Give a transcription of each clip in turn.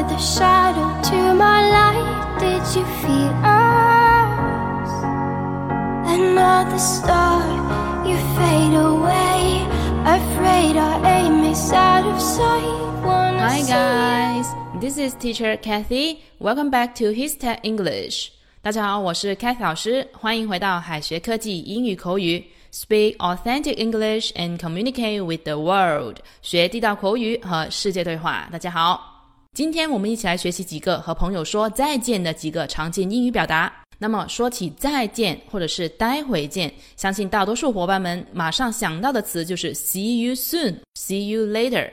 another shadow to my light. Did you feel us? Another star, you fade away. Afraid our aim is out of sight. Wanna Hi say guys, this is teacher Kathy. Welcome back to His Tech English. 大家好，我是 Kathy 老师，欢迎回到海学科技英语口语。Speak authentic English and communicate with the world. 学地道口语和世界对话。大家好， 今天我们一起来学习几个和朋友说再见的几个常见英语表达。那么说起再见或者是待会见，相信大多数伙伴们马上想到的词就是 see you soon, see you later。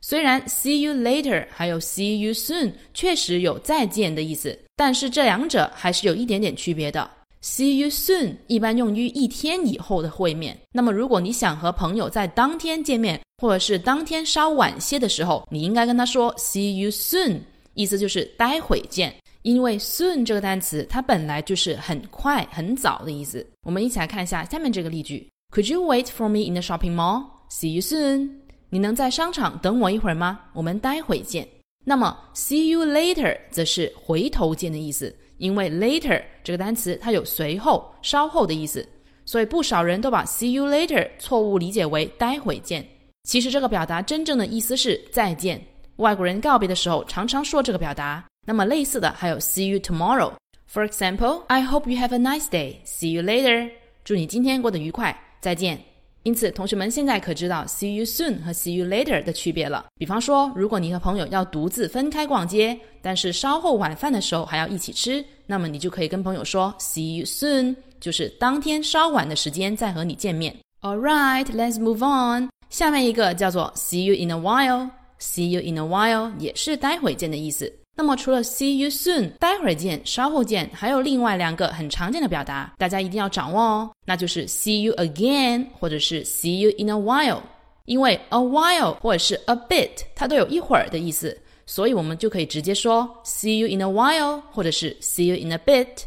虽然 see you later 还有 see you soon 确实有再见的意思，但是这两者还是有一点点区别的。See you soon 一般用于一天以后的会面。那么，如果你想和朋友在当天见面，或者是当天稍晚些的时候，你应该跟他说 See you soon，意思就是待会见。因为 soon 这个单词它本来就是很快、很早的意思。我们一起来看一下下面这个例句：Could you wait for me in the shopping mall? See you soon。你能在商场等我一会儿吗？我们待会见。那么 see you later 则是回头见的意思。因为 later 这个单词它有随后、稍后的意思，所以不少人都把 see you later 错误理解为待会见。其实这个表达真正的意思是再见。外国人告别的时候常常说这个表达。那么类似的还有 see you tomorrow。For example, I hope you have a nice day. See you later. 祝你今天过得愉快，再见。因此，同学们现在可知道 see you soon 和 see you later 的区别了。比方说，如果你和朋友要独自分开逛街，但是稍后晚饭的时候还要一起吃，那么你就可以跟朋友说 see you soon，就是当天稍晚的时间再和你见面。All right, let's move on。下面一个叫做 see you in a while，see you in a while 也是待会见的意思。那么除了 see you soon，待会儿见、稍后见，还有另外两个很常见的表达，大家一定要掌握哦。那就是 see you again，或者是 see you in a while。因为 a while 或者是 a bit，它都有一会儿的意思，所以我们就可以直接说 see you in a while，或者是 see you in a bit。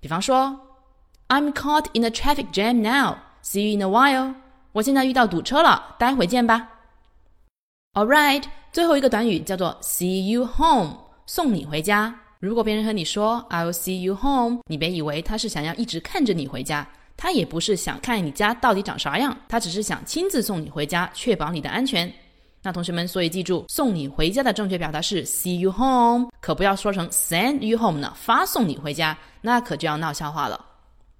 比方说，I'm caught in a traffic jam now. See you in a while. 我现在遇到堵车了，待会见吧。All right，最后一个短语叫做 see you home。送你回家。如果别人和你说 "I'll see you home"，你别以为他是想要一直看着你回家，他也不是想看你家到底长啥样，他只是想亲自送你回家，确保你的安全。那同学们，所以记住，送你回家的正确表达是 "see you home"，可不要说成 "send you home" 呢，发送你回家，那可就要闹笑话了。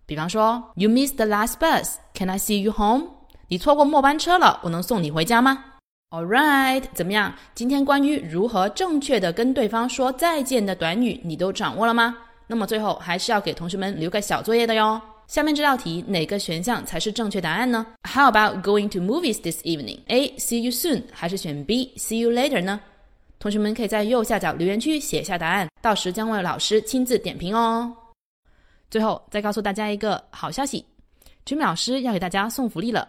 比方说，You missed the last bus，Can I see you home？你错过末班车了，我能送你回家吗？All right，怎么样？今天关于如何正确的跟对方说再见的短语，你都掌握了吗？那么最后还是要给同学们留个小作业的哟。下面这道题哪个选项才是正确答案呢？How about going to movies this evening？A. See you soon，还是选 B. See you later 呢？同学们可以在右下角留言区写下答案，到时将为老师亲自点评哦。最后再告诉大家一个好消息君美老师要给大家送福利了。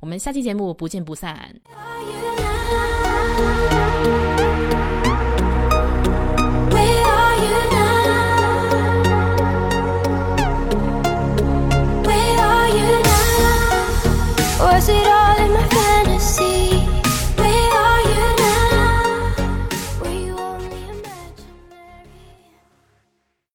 我们下期节目不见不散。